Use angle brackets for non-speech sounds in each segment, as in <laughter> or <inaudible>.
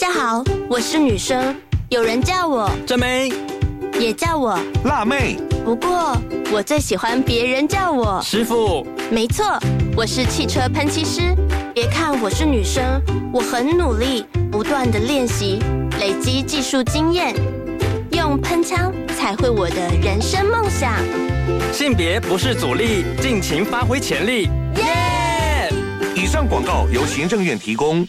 家好，我是女生，有人叫我真美，也叫我辣妹。不过我最喜欢别人叫我师傅。没错，我是汽车喷漆师。别看我是女生，我很努力，不断的练习，累积技术经验，用喷枪才会我的人生梦想。性别不是阻力，尽情发挥潜力。耶！以上广告由行政院提供。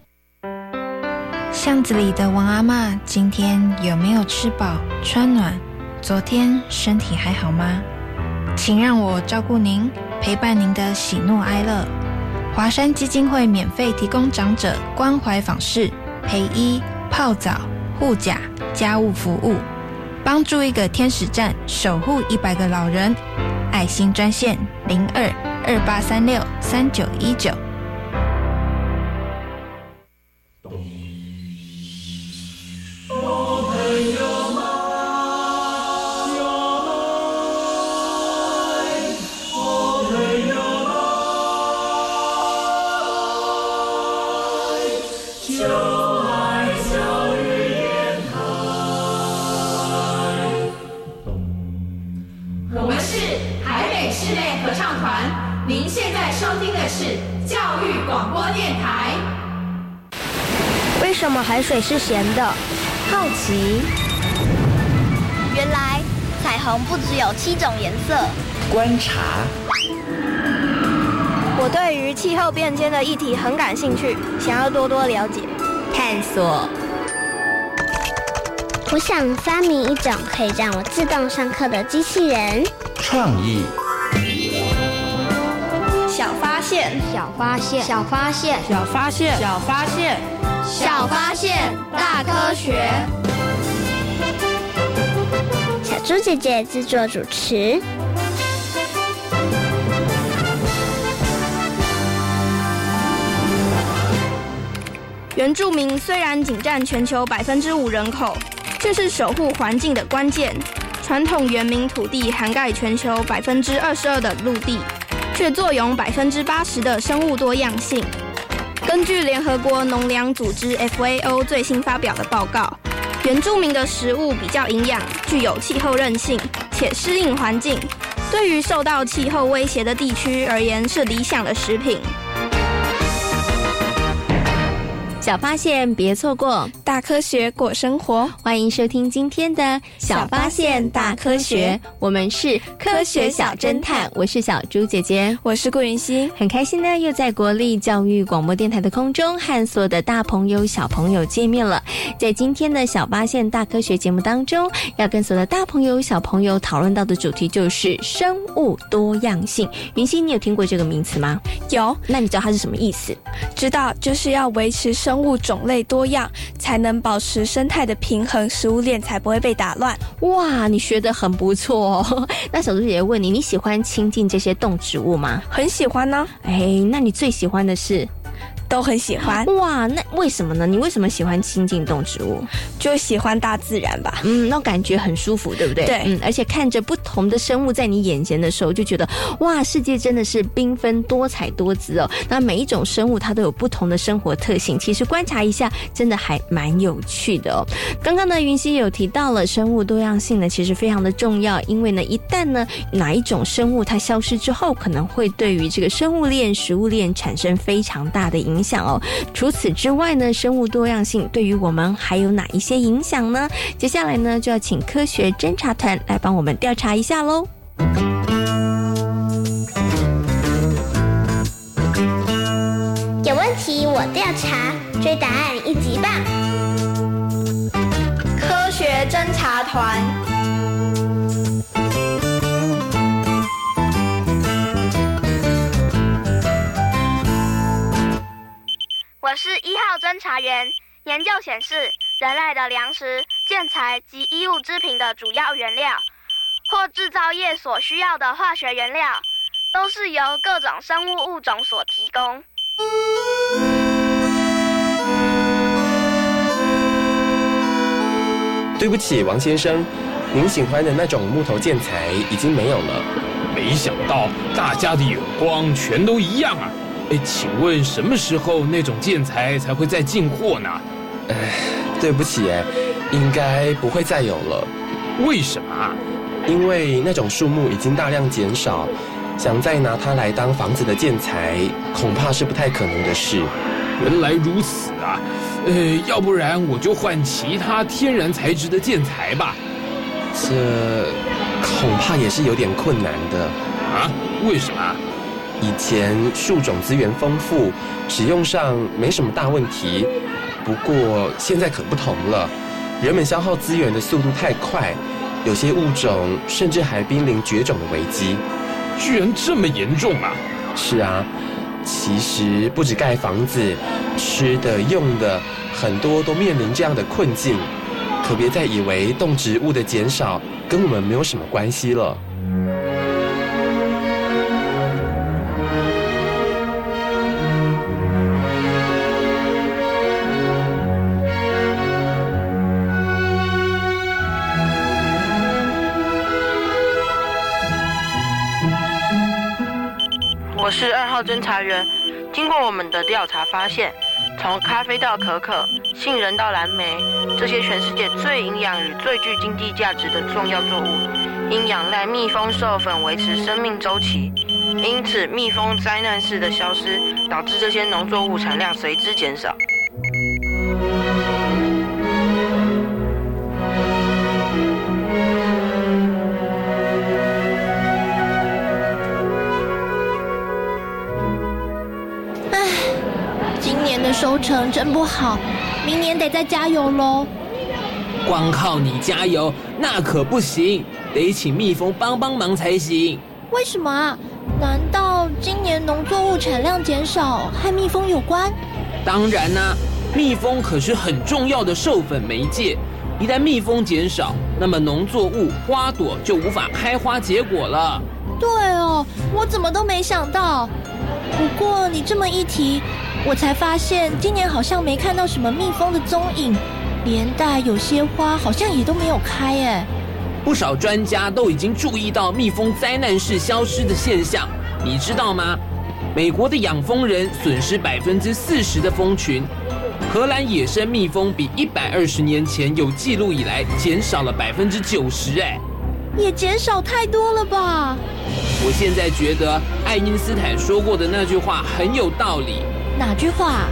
巷子里的王阿妈今天有没有吃饱穿暖？昨天身体还好吗？请让我照顾您，陪伴您的喜怒哀乐。华山基金会免费提供长者关怀访视、陪医、泡澡、护甲、家务服务，帮助一个天使站，守护一百个老人。爱心专线零二二八三六三九一九。我们是台北室内合唱团，您现在收听的是教育广播电台。为什么海水是咸的？好奇。原来彩虹不只有七种颜色。观察。我对于气候变迁的议题很感兴趣，想要多多了解。探索。我想发明一种可以让我自动上课的机器人。创意。小发现，小发现，小发现，小发现，小发现，小发现，大科学。小猪姐姐制作主持。原住民虽然仅占全球百分之五人口，却是守护环境的关键。传统原民土地涵盖全球百分之二十二的陆地，却坐拥百分之八十的生物多样性。根据联合国农粮组织 FAO 最新发表的报告，原住民的食物比较营养，具有气候韧性，且适应环境，对于受到气候威胁的地区而言是理想的食品。小发现，别错过大科学过生活。欢迎收听今天的《小发现大科学》，我们是科学小侦探，我是小猪姐姐，我是顾云熙，很开心呢，又在国立教育广播电台的空中和所有的大朋友、小朋友见面了。在今天的小发现大科学节目当中，要跟所有的大朋友、小朋友讨论到的主题就是生物多样性。云熙，你有听过这个名词吗？有，那你知道它是什么意思？知道，就是要维持生。生物种类多样，才能保持生态的平衡，食物链才不会被打乱。哇，你学的很不错哦。<laughs> 那小猪姐姐问你，你喜欢亲近这些动植物吗？很喜欢呢。哎，那你最喜欢的是？都很喜欢哇，那为什么呢？你为什么喜欢亲近动植物？就喜欢大自然吧。嗯，那感觉很舒服，对不对？对，嗯，而且看着不同的生物在你眼前的时候，就觉得哇，世界真的是缤纷多彩多姿哦。那每一种生物它都有不同的生活特性，其实观察一下，真的还蛮有趣的哦。刚刚呢，云溪有提到了生物多样性呢，其实非常的重要，因为呢，一旦呢哪一种生物它消失之后，可能会对于这个生物链、食物链产生非常大的影响哦。除此之外呢，生物多样性对于我们还有哪一些影响呢？接下来呢，就要请科学侦查团来帮我们调查一下喽。有问题我调查，追答案一级棒。科学侦查团。侦查员，研究显示，人类的粮食、建材及衣物制品的主要原料，或制造业所需要的化学原料，都是由各种生物物种所提供。对不起，王先生，您喜欢的那种木头建材已经没有了。没想到大家的眼光全都一样啊！哎，请问什么时候那种建材才会再进货呢？哎，对不起，哎，应该不会再有了。为什么？因为那种树木已经大量减少，想再拿它来当房子的建材，恐怕是不太可能的事。原来如此啊！呃，要不然我就换其他天然材质的建材吧。这恐怕也是有点困难的啊？为什么？以前树种资源丰富，使用上没什么大问题。不过现在可不同了，人们消耗资源的速度太快，有些物种甚至还濒临绝种的危机。居然这么严重啊！是啊。其实不止盖房子，吃的用的很多都面临这样的困境，可别再以为动植物的减少跟我们没有什么关系了。是二号侦查员。经过我们的调查发现，从咖啡到可可、杏仁到蓝莓，这些全世界最营养与最具经济价值的重要作物，因仰赖蜜蜂授粉维持生命周期。因此，蜜蜂灾难式的消失，导致这些农作物产量随之减少。收成真不好，明年得再加油喽。光靠你加油那可不行，得请蜜蜂帮帮忙才行。为什么啊？难道今年农作物产量减少和蜜蜂有关？当然啦，蜜蜂可是很重要的授粉媒介。一旦蜜蜂减少，那么农作物花朵就无法开花结果了。对哦，我怎么都没想到。不过你这么一提。我才发现，今年好像没看到什么蜜蜂的踪影，连带有些花好像也都没有开哎。不少专家都已经注意到蜜蜂灾难式消失的现象，你知道吗？美国的养蜂人损失百分之四十的蜂群，荷兰野生蜜蜂比一百二十年前有记录以来减少了百分之九十哎，也减少太多了吧？我现在觉得爱因斯坦说过的那句话很有道理。哪句话？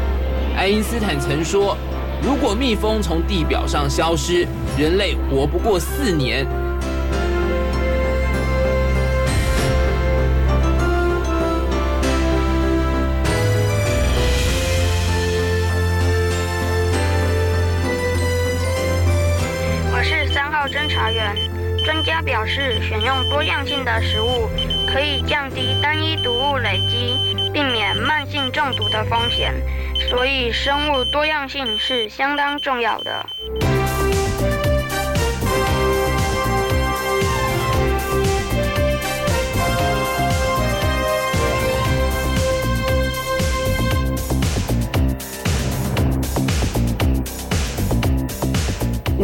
爱因斯坦曾说：“如果蜜蜂从地表上消失，人类活不过四年。”我是三号侦查员。专家表示，选用多样性的食物可以降低单一毒物累积。避免慢性中毒的风险，所以生物多样性是相当重要的。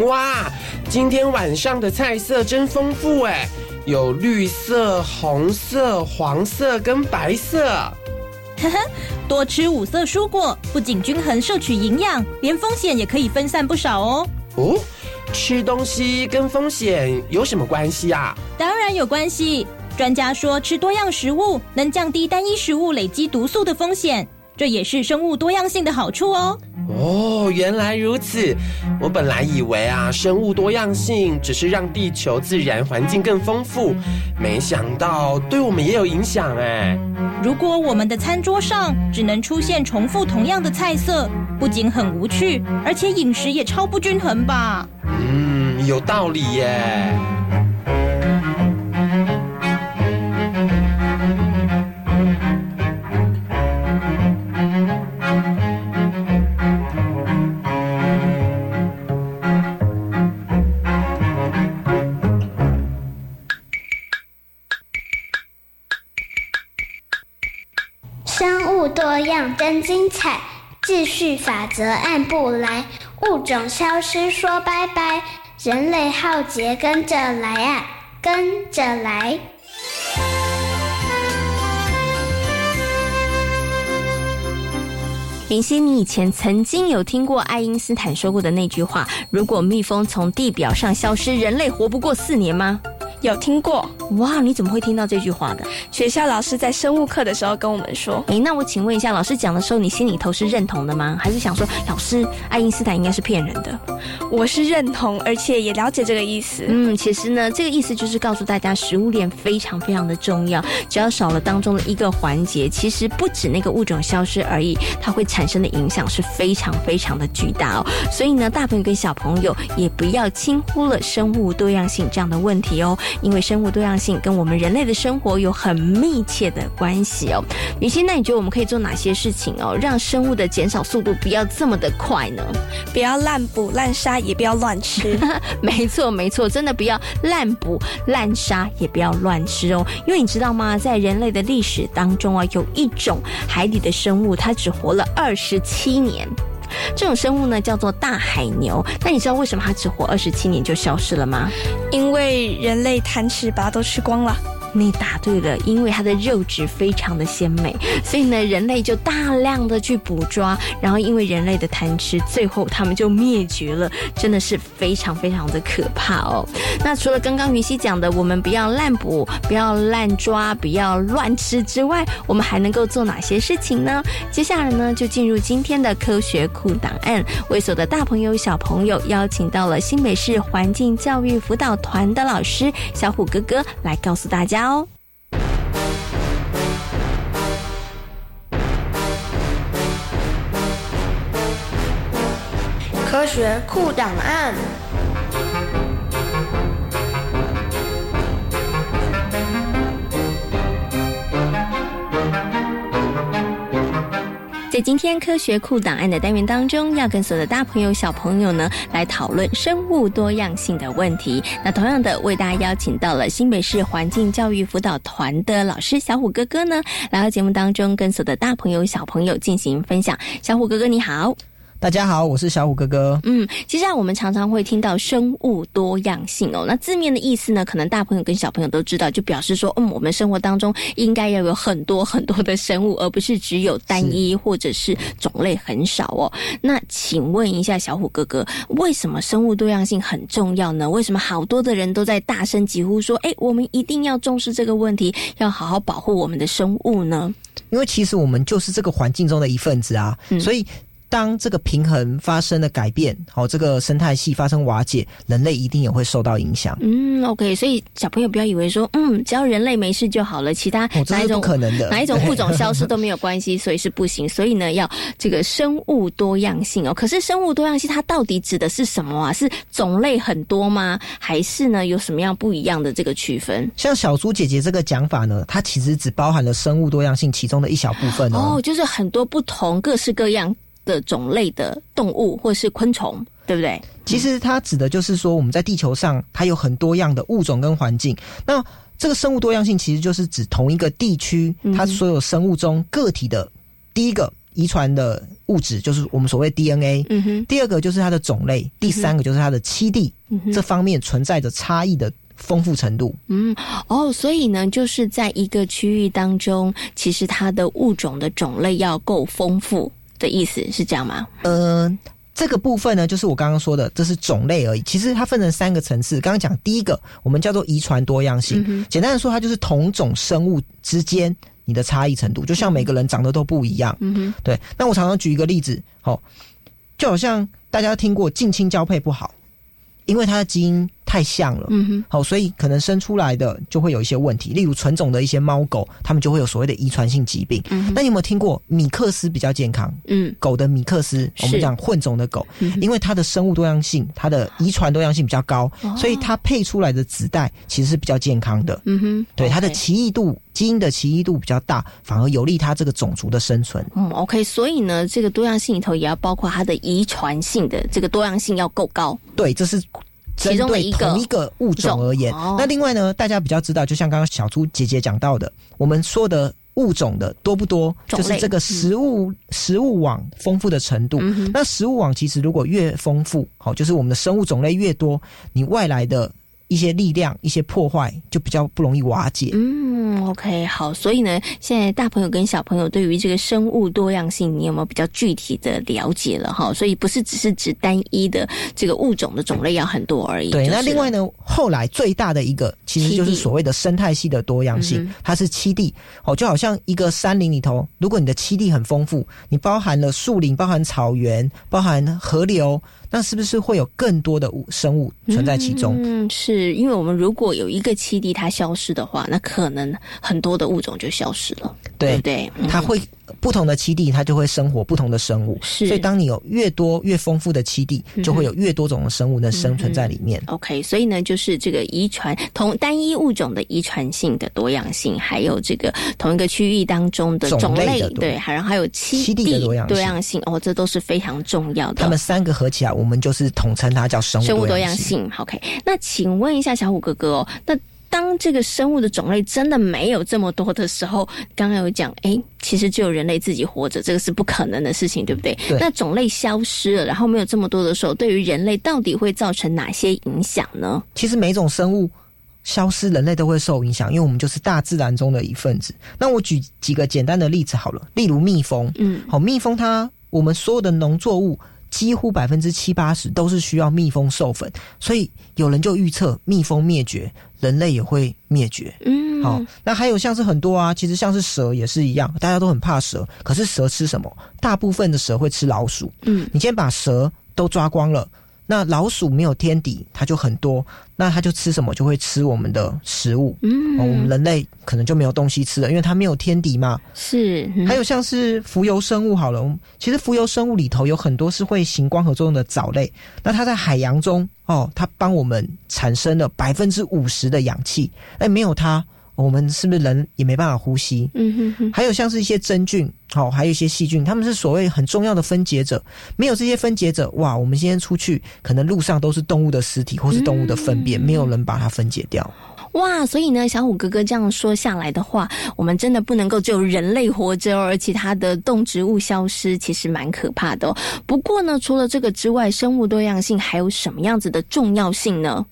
哇，今天晚上的菜色真丰富哎，有绿色、红色、黄色跟白色。<laughs> 多吃五色蔬果，不仅均衡摄取营养，连风险也可以分散不少哦。哦，吃东西跟风险有什么关系啊？当然有关系。专家说，吃多样食物能降低单一食物累积毒素的风险，这也是生物多样性的好处哦。哦，原来如此。我本来以为啊，生物多样性只是让地球自然环境更丰富，没想到对我们也有影响哎。如果我们的餐桌上只能出现重复同样的菜色，不仅很无趣，而且饮食也超不均衡吧？嗯，有道理耶。真精彩。秩序法则按不来，物种消失说拜拜，人类浩劫跟着来啊，跟着来。明熙，你以前曾经有听过爱因斯坦说过的那句话：“如果蜜蜂从地表上消失，人类活不过四年吗？”有听过哇？你怎么会听到这句话的？学校老师在生物课的时候跟我们说。哎，那我请问一下，老师讲的时候，你心里头是认同的吗？还是想说，老师爱因斯坦应该是骗人的？我是认同，而且也了解这个意思。嗯，其实呢，这个意思就是告诉大家，食物链非常非常的重要。只要少了当中的一个环节，其实不止那个物种消失而已，它会产生的影响是非常非常的巨大哦。所以呢，大朋友跟小朋友也不要轻忽了生物多样性这样的问题哦。因为生物多样性跟我们人类的生活有很密切的关系哦。雨欣，那你觉得我们可以做哪些事情哦，让生物的减少速度不要这么的快呢？不要滥捕滥杀，也不要乱吃。<laughs> 没错，没错，真的不要滥捕滥杀，也不要乱吃哦。因为你知道吗，在人类的历史当中啊，有一种海底的生物，它只活了二十七年。这种生物呢，叫做大海牛。那你知道为什么它只活二十七年就消失了吗？因为人类贪吃，把它都吃光了。你答对了，因为它的肉质非常的鲜美，所以呢，人类就大量的去捕抓，然后因为人类的贪吃，最后他们就灭绝了，真的是非常非常的可怕哦。那除了刚刚云溪讲的，我们不要滥捕、不要滥抓、不要乱吃之外，我们还能够做哪些事情呢？接下来呢，就进入今天的科学库档案，为所的大朋友小朋友邀请到了新北市环境教育辅导团的老师小虎哥哥来告诉大家。科学库档案。在今天科学库档案的单元当中，要跟所有的大朋友、小朋友呢来讨论生物多样性的问题。那同样的，为大家邀请到了新北市环境教育辅导团的老师小虎哥哥呢，来到节目当中，跟所有的大朋友、小朋友进行分享。小虎哥哥，你好。大家好，我是小虎哥哥。嗯，接下来我们常常会听到生物多样性哦。那字面的意思呢，可能大朋友跟小朋友都知道，就表示说，嗯，我们生活当中应该要有很多很多的生物，而不是只有单一或者是种类很少哦。那请问一下小虎哥哥，为什么生物多样性很重要呢？为什么好多的人都在大声疾呼说，哎，我们一定要重视这个问题，要好好保护我们的生物呢？因为其实我们就是这个环境中的一份子啊，所以。当这个平衡发生了改变，好，这个生态系发生瓦解，人类一定也会受到影响。嗯，OK，所以小朋友不要以为说，嗯，只要人类没事就好了，其他哪一种可能的，哪一种物种消失都没有关系，<laughs> 所以是不行。所以呢，要这个生物多样性哦。可是生物多样性它到底指的是什么啊？是种类很多吗？还是呢有什么样不一样的这个区分？像小猪姐姐这个讲法呢，它其实只包含了生物多样性其中的一小部分哦，就是很多不同、各式各样。的种类的动物或是昆虫，对不对？其实它指的就是说，我们在地球上它有很多样的物种跟环境。那这个生物多样性其实就是指同一个地区它所有生物中个体的第一个遗传的物质，就是我们所谓 DNA。嗯哼。第二个就是它的种类，第三个就是它的栖地，这方面存在着差异的丰富程度。嗯哦，所以呢，就是在一个区域当中，其实它的物种的种类要够丰富。的意思是这样吗？嗯，这个部分呢，就是我刚刚说的，这是种类而已。其实它分成三个层次。刚刚讲第一个，我们叫做遗传多样性。简单的说，它就是同种生物之间你的差异程度，就像每个人长得都不一样。嗯哼，对。那我常常举一个例子，哦，就好像大家听过近亲交配不好，因为它的基因。太像了，嗯哼，好，所以可能生出来的就会有一些问题，例如纯种的一些猫狗，它们就会有所谓的遗传性疾病。嗯，那你有没有听过米克斯比较健康？嗯，狗的米克斯，我们讲混种的狗，因为它的生物多样性，它的遗传多样性比较高，所以它配出来的子代其实是比较健康的。嗯哼，对，它的奇异度，基因的奇异度比较大，反而有利它这个种族的生存。嗯，OK，所以呢，这个多样性里头也要包括它的遗传性的这个多样性要够高。对，这是。针对同一个物种而言，那另外呢，大家比较知道，就像刚刚小猪姐姐讲到的，我们说的物种的多不多，就是这个食物、食物网丰富的程度。嗯那食物网其实如果越丰富，好，就是我们的生物种类越多，你外来的一些力量、一些破坏就比较不容易瓦解。嗯，OK，好，所以呢，现在大朋友跟小朋友对于这个生物多样性，你有没有比较具体的了解了哈？所以不是只是指单一的这个物种的种类要很多而已。对，那另外呢，后来最大的一个其实就是所谓的生态系的多样性，它是栖地哦，就好像一个山林里头，如果你的栖地很丰富，你包含了树林、包含草原、包含河流，那是不是会有更多的物生物存在其中？嗯，是因为我们如果有一个栖地它消失的话，那可能很多的物种就消失了，对对不对？嗯它会不同的栖地，它就会生活不同的生物。是所以当你有越多越丰富的栖地，就会有越多种的生物能生存在里面。OK，所以呢，就是这个遗传同单一物种的遗传性的多样性，还有这个同一个区域当中的种种类，对，还然后还有栖栖地的多样性多样性，哦，这都是非常重要的。它们三个合起来，我们就是统称它叫生物生物多多样样性。OK，那请问一下小虎哥哥哦，那当这个生物的种类真的没有这么多的时候，刚刚有讲，哎，其实只有人类自己活着，这个是不可能的事情，对不对？对那种类消失了，然后没有这么多的时候，对于人类到底会造成哪些影响呢？其实每种生物消失，人类都会受影响，因为我们就是大自然中的一份子。那我举几个简单的例子好了，例如蜜蜂，嗯，好，蜜蜂它我们所有的农作物。几乎百分之七八十都是需要蜜蜂授粉，所以有人就预测蜜蜂灭绝，人类也会灭绝。嗯，好，那还有像是很多啊，其实像是蛇也是一样，大家都很怕蛇，可是蛇吃什么？大部分的蛇会吃老鼠。嗯，你今天把蛇都抓光了，那老鼠没有天敌，它就很多，那它就吃什么？就会吃我们的食物。嗯哦，我们人类可能就没有东西吃了，因为它没有天敌嘛。是，嗯还有像是浮游生物好了，其实浮游生物里头有很多是会行光合作用的藻类，那它在海洋中哦，它帮我们产生了百分之五十的氧气，哎，没有它，我们是不是人也没办法呼吸？嗯哼哼，还有像是一些真菌，好、还有一些细菌，他们是所谓很重要的分解者。没有这些分解者，哇，我们今天出去，可能路上都是动物的尸体或是动物的粪便，没有人把它分解掉。哇，所以呢，小虎哥哥这样说下来的话，我们真的不能够只有人类活着，而其他的动植物消失，其实蛮可怕的、哦。不过呢，除了这个之外，生物多样性还有什么样子的重要性呢？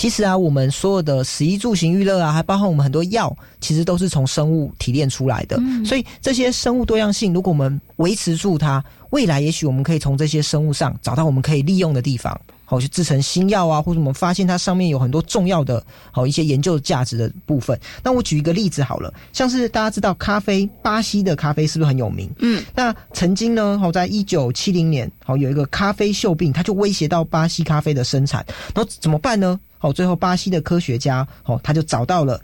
其实啊，我们所有的食衣住行娱乐啊，还包含我们很多药，其实都是从生物提炼出来的。嗯所以这些生物多样性，如果我们维持住它，未来也许我们可以从这些生物上找到我们可以利用的地方。好，去制成新药啊，或者我们发现它上面有很多重要的好一些研究价值的部分。那我举一个例子好了，像是大家知道咖啡，巴西的咖啡是不是很有名？嗯，那曾经呢，好在一九七零年，好有一个咖啡锈病，它就威胁到巴西咖啡的生产，然后怎么办呢？好，最后巴西的科学家，好，他就找到了。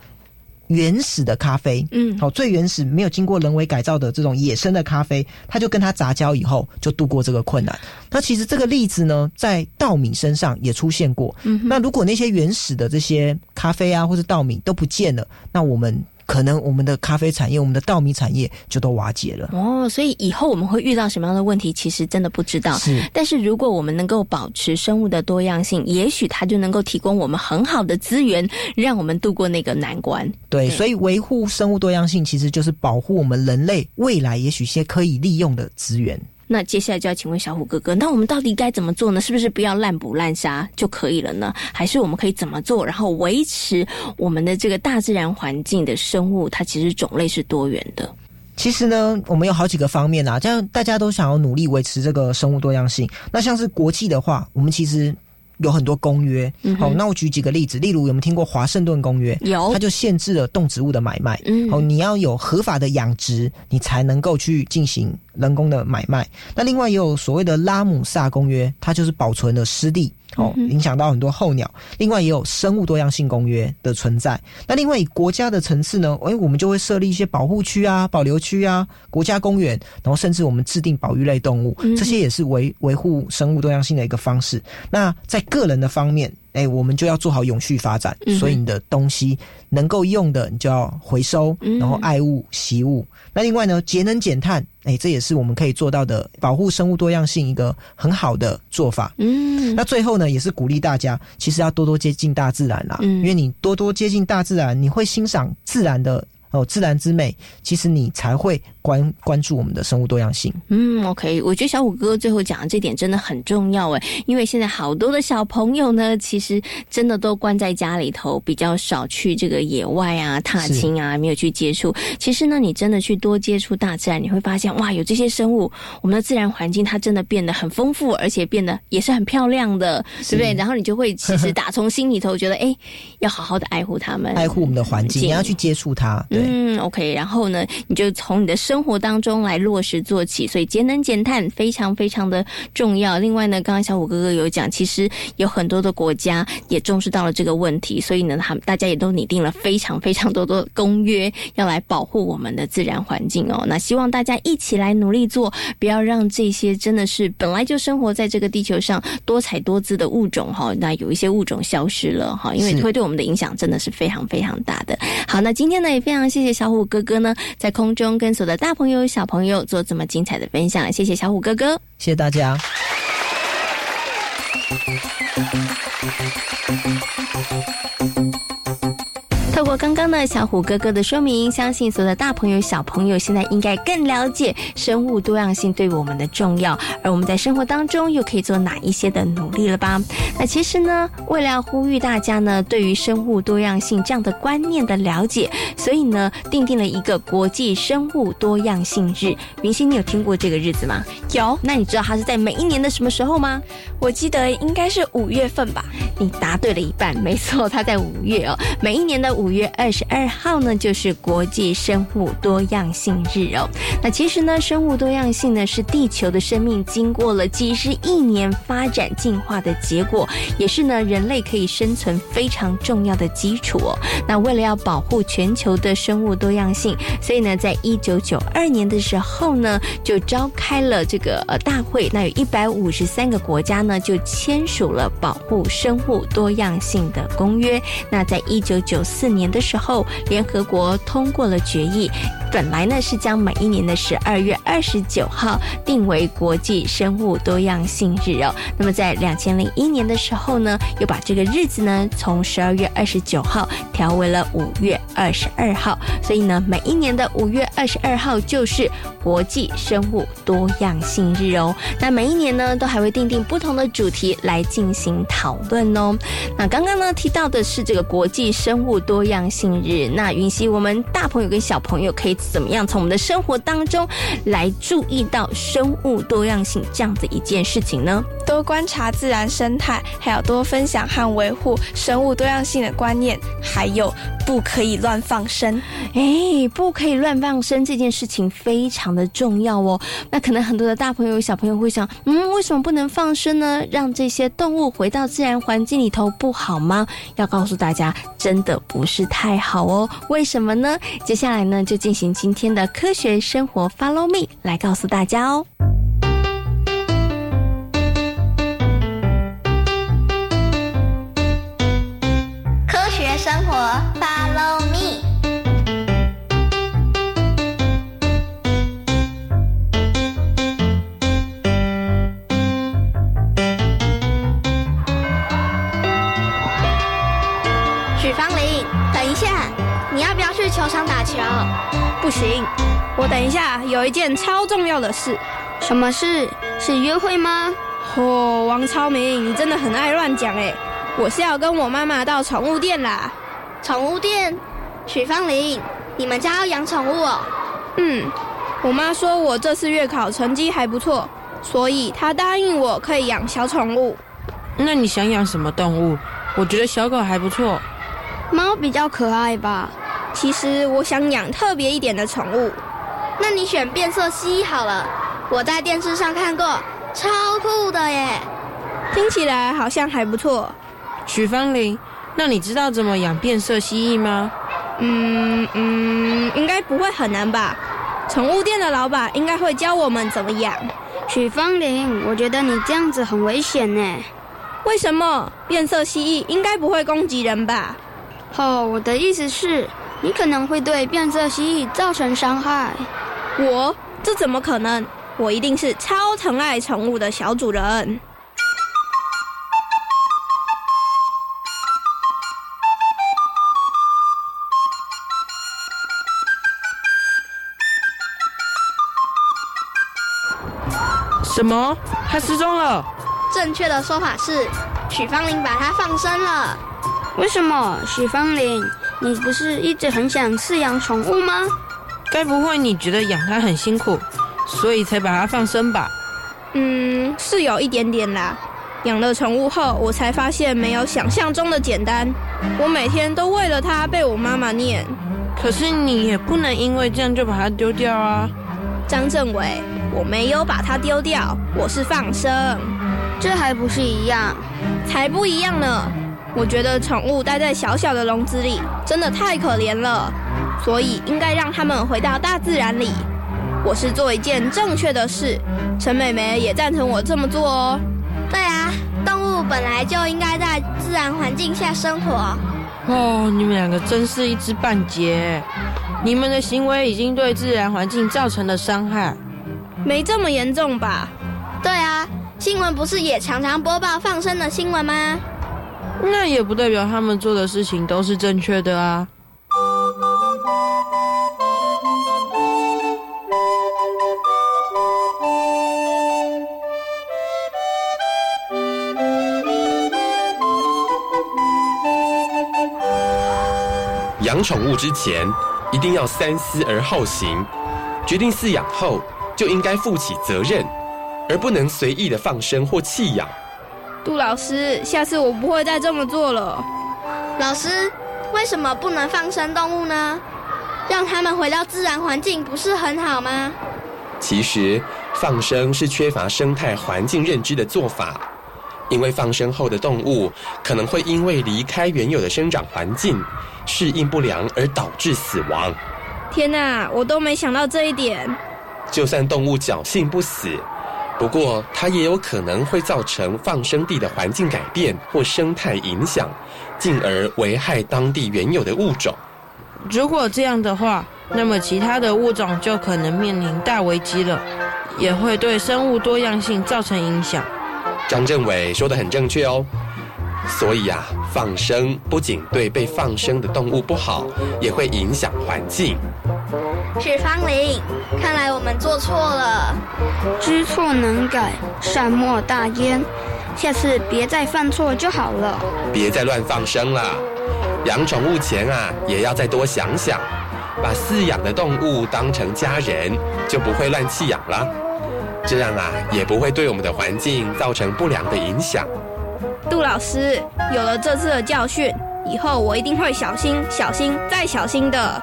原始的咖啡，嗯，好，最原始没有经过人为改造的这种野生的咖啡，它就跟它杂交以后，就度过这个困难。那其实这个例子呢，在稻米身上也出现过。嗯那如果那些原始的这些咖啡啊，或是稻米都不见了，那我们可能我们的咖啡产业、我们的稻米产业就都瓦解了。哦，所以以后我们会遇到什么样的问题，其实真的不知道。是但是如果我们能够保持生物的多样性，也许它就能够提供我们很好的资源，让我们度过那个难关。对，所以维护生物多样性，其实就是保护我们人类未来也许一些可以利用的资源。那接下来就要请问小虎哥哥，那我们到底该怎么做呢？是不是不要滥捕滥杀就可以了呢？还是我们可以怎么做，然后维持我们的这个大自然环境的生物，它其实种类是多元的？其实呢，我们有好几个方面啊，这样大家都想要努力维持这个生物多样性。那像是国际的话，我们其实有很多公约。好，那我举几个例子，例如有没有听过华盛顿公约？有它就限制了动植物的买卖。嗯好，你要有合法的养殖，你才能够去进行人工的买卖。那另外也有所谓的拉姆萨公约，它就是保存了湿地。哦，影响到很多候鸟。另外也有生物多样性公约的存在。那另外以国家的层次呢，诶，我们就会设立一些保护区啊、保留区啊、国家公园，然后甚至我们制定保育类动物，嗯这些也是维维护生物多样性的一个方式。那在个人的方面，哎，我们就要做好永续发展，嗯所以你的东西能够用的，你就要回收，嗯然后爱物惜物。那另外呢，节能减碳，哎，这也是我们可以做到的保护生物多样性一个很好的做法。嗯，那最后呢，也是鼓励大家，其实要多多接近大自然啦，嗯因为你多多接近大自然，你会欣赏自然的哦，自然之美，其实你才会关关注我们的生物多样性。嗯，OK，我觉得小虎哥哥最后讲的这点真的很重要哎，因为现在好多的小朋友呢，其实真的都关在家里头，比较少去这个野外啊、踏青啊，没有去接触。其实呢，你真的去多接触大自然，你会发现哇，有这些生物，我们的自然环境它真的变得很丰富，而且变得也是很漂亮的，对不对？然后你就会其实 <laughs> 打从心里头觉得，哎，要好好的爱护它们，爱护我们的环境，你要去接触它。嗯，OK，然后呢，你就从你的生活当中来落实做起，所以节能减碳非常非常的重要。另外呢，刚刚小虎哥哥有讲，其实有很多的国家也重视到了这个问题，所以呢，他们大家也都拟定了非常非常多的公约，要来保护我们的自然环境哦。那希望大家一起来努力做，不要让这些真的是本来就生活在这个地球上多彩多姿的物种哈，那有一些物种消失了哈，因为会对我们的影响真的是非常非常大的。好，那今天呢也非常谢谢小虎哥哥呢，在空中跟所有的大朋友小朋友做这么精彩的分享，谢谢小虎哥哥，谢谢大家。透过刚刚的小虎哥哥的说明，相信所有的大朋友、小朋友现在应该更了解生物多样性对我们的重要，而我们在生活当中又可以做哪一些的努力了吧？那其实呢，为了要呼吁大家呢，对于生物多样性这样的观念的了解，所以呢，定定了一个国际生物多样性日。云溪，你有听过这个日子吗？有。那你知道它是在每一年的什么时候吗？我记得应该是五月份吧。你答对了一半，没错，它在五月哦。每一年的五五月二十二号呢，就是国际生物多样性日哦。那其实呢，生物多样性呢是地球的生命经过了几十亿年发展进化的结果，也是呢人类可以生存非常重要的基础哦。那为了要保护全球的生物多样性，所以呢，在一九九二年的时候呢，就召开了这个呃大会。那有一百五十三个国家呢，就签署了保护生物多样性的公约。那在一九九四年的时候，联合国通过了决议，本来呢是将每一年的十二月二十九号定为国际生物多样性日哦。那么在两千零一年的时候呢，又把这个日子呢从十二月二十九号调为了五月二十二号。所以呢，每一年的五月二十二号就是国际生物多样性日哦。那每一年呢，都还会定定不同的主题来进行讨论哦。那刚刚呢提到的是这个国际生物多样性日，那云溪，我们大朋友跟小朋友可以怎么样从我们的生活当中来注意到生物多样性这样的一件事情呢？多观察自然生态，还有多分享和维护生物多样性的观念，还有不可以乱放生。哎，不可以乱放生这件事情非常的重要哦。那可能很多的大朋友小朋友会想，嗯，为什么不能放生呢？让这些动物回到自然环境里头不好吗？要告诉大家，真的不是太好哦。为什么呢？接下来呢，就进行今天的科学生活，Follow me 来告诉大家哦。行，我等一下有一件超重要的事。什么事？是约会吗？哦，王超明，你真的很爱乱讲哎！我是要跟我妈妈到宠物店啦。宠物店？许芳玲，你们家要养宠物哦？嗯，我妈说我这次月考成绩还不错，所以她答应我可以养小宠物。那你想养什么动物？我觉得小狗还不错。猫比较可爱吧？其实我想养特别一点的宠物。那你选变色蜥蜴好了，我在电视上看过，超酷的耶！听起来好像还不错。许芳玲，那你知道怎么养变色蜥蜴吗？嗯嗯，应该不会很难吧？宠物店的老板应该会教我们怎么养。许芳玲，我觉得你这样子很危险呢。为什么？变色蜥蜴应该不会攻击人吧？哦，我的意思是，你可能会对变色蜥蜴造成伤害。我？这怎么可能？我一定是超疼爱宠物的小主人。什么？它失踪了？正确的说法是许芳玲把它放生了。为什么？许芳玲你不是一直很想饲养宠物吗？该不会你觉得养它很辛苦，所以才把它放生吧？嗯，是有一点点啦。养了宠物后，我才发现没有想象中的简单。我每天都为了它被我妈妈念。可是你也不能因为这样就把它丢掉啊！张政委，我没有把它丢掉，我是放生。这还不是一样？才不一样呢！我觉得宠物待在小小的笼子里真的太可怜了，所以应该让它们回到大自然里。我是做一件正确的事，陈美美也赞成我这么做哦。对啊，动物本来就应该在自然环境下生活。哦，你们两个真是一知半解，你们的行为已经对自然环境造成了伤害。没这么严重吧？对啊，新闻不是也常常播报放生的新闻吗？那也不代表他们做的事情都是正确的啊。养宠物之前，一定要三思而后行。决定饲养后，就应该负起责任，而不能随意的放生或弃养。杜老师，下次我不会再这么做了。老师，为什么不能放生动物呢？让它们回到自然环境不是很好吗？其实，放生是缺乏生态环境认知的做法。因为放生后的动物可能会因为离开原有的生长环境，适应不良而导致死亡。天哪，我都没想到这一点。就算动物侥幸不死，不过它也有可能会造成放生地的环境改变或生态影响，进而危害当地原有的物种。如果这样的话，那么其他的物种就可能面临大危机了，也会对生物多样性造成影响。张政委说的很正确哦，所以啊，放生不仅对被放生的动物不好，也会影响环境。许芳玲，看来我们做错了。知错能改，善莫大焉，下次别再犯错就好了。别再乱放生了，养宠物前啊，也要再多想想，把饲养的动物当成家人，就不会乱弃养了。这样啊，也不会对我们的环境造成不良的影响。杜老师，有了这次的教训，以后我一定会小心、小心再小心的。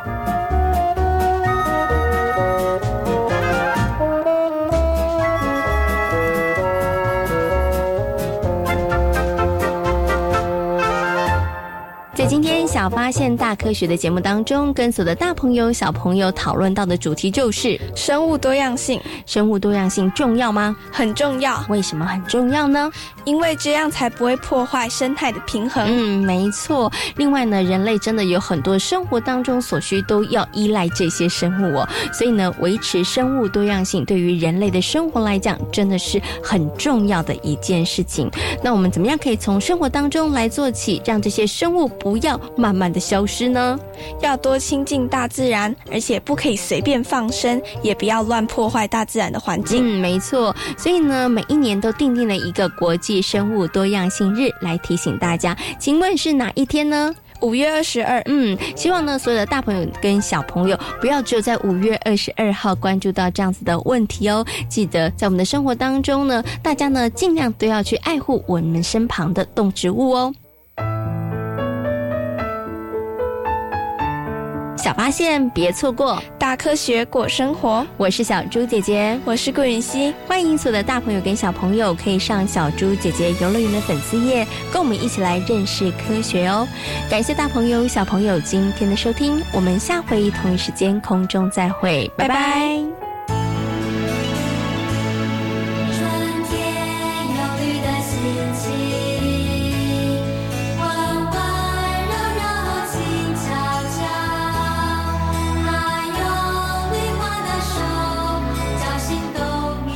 小发现大科学的节目当中，跟所有的大朋友、小朋友讨论到的主题就是生物多样性。生物多样性重要吗？很重要。为什么很重要呢？因为这样才不会破坏生态的平衡。嗯，没错。另外呢，人类真的有很多生活当中所需都要依赖这些生物哦。所以呢，维持生物多样性对于人类的生活来讲，真的是很重要的一件事情。那我们怎么样可以从生活当中来做起，让这些生物？不要慢慢的消失呢，要多亲近大自然，而且不可以随便放生，也不要乱破坏大自然的环境。嗯，没错。所以呢，每一年都定定了一个国际生物多样性日来提醒大家。请问是哪一天呢？五月二十二。嗯，希望呢，所有的大朋友跟小朋友不要只有在五月二十二号关注到这样子的问题哦。记得在我们的生活当中呢，大家呢尽量都要去爱护我们身旁的动植物哦。小发现，别错过大科学过生活。我是小猪姐姐，我是顾允熙。欢迎所有的大朋友跟小朋友可以上小猪姐姐游乐园的粉丝页，跟我们一起来认识科学哦。感谢大朋友小朋友今天的收听，我们下回同一时间空中再会，拜拜。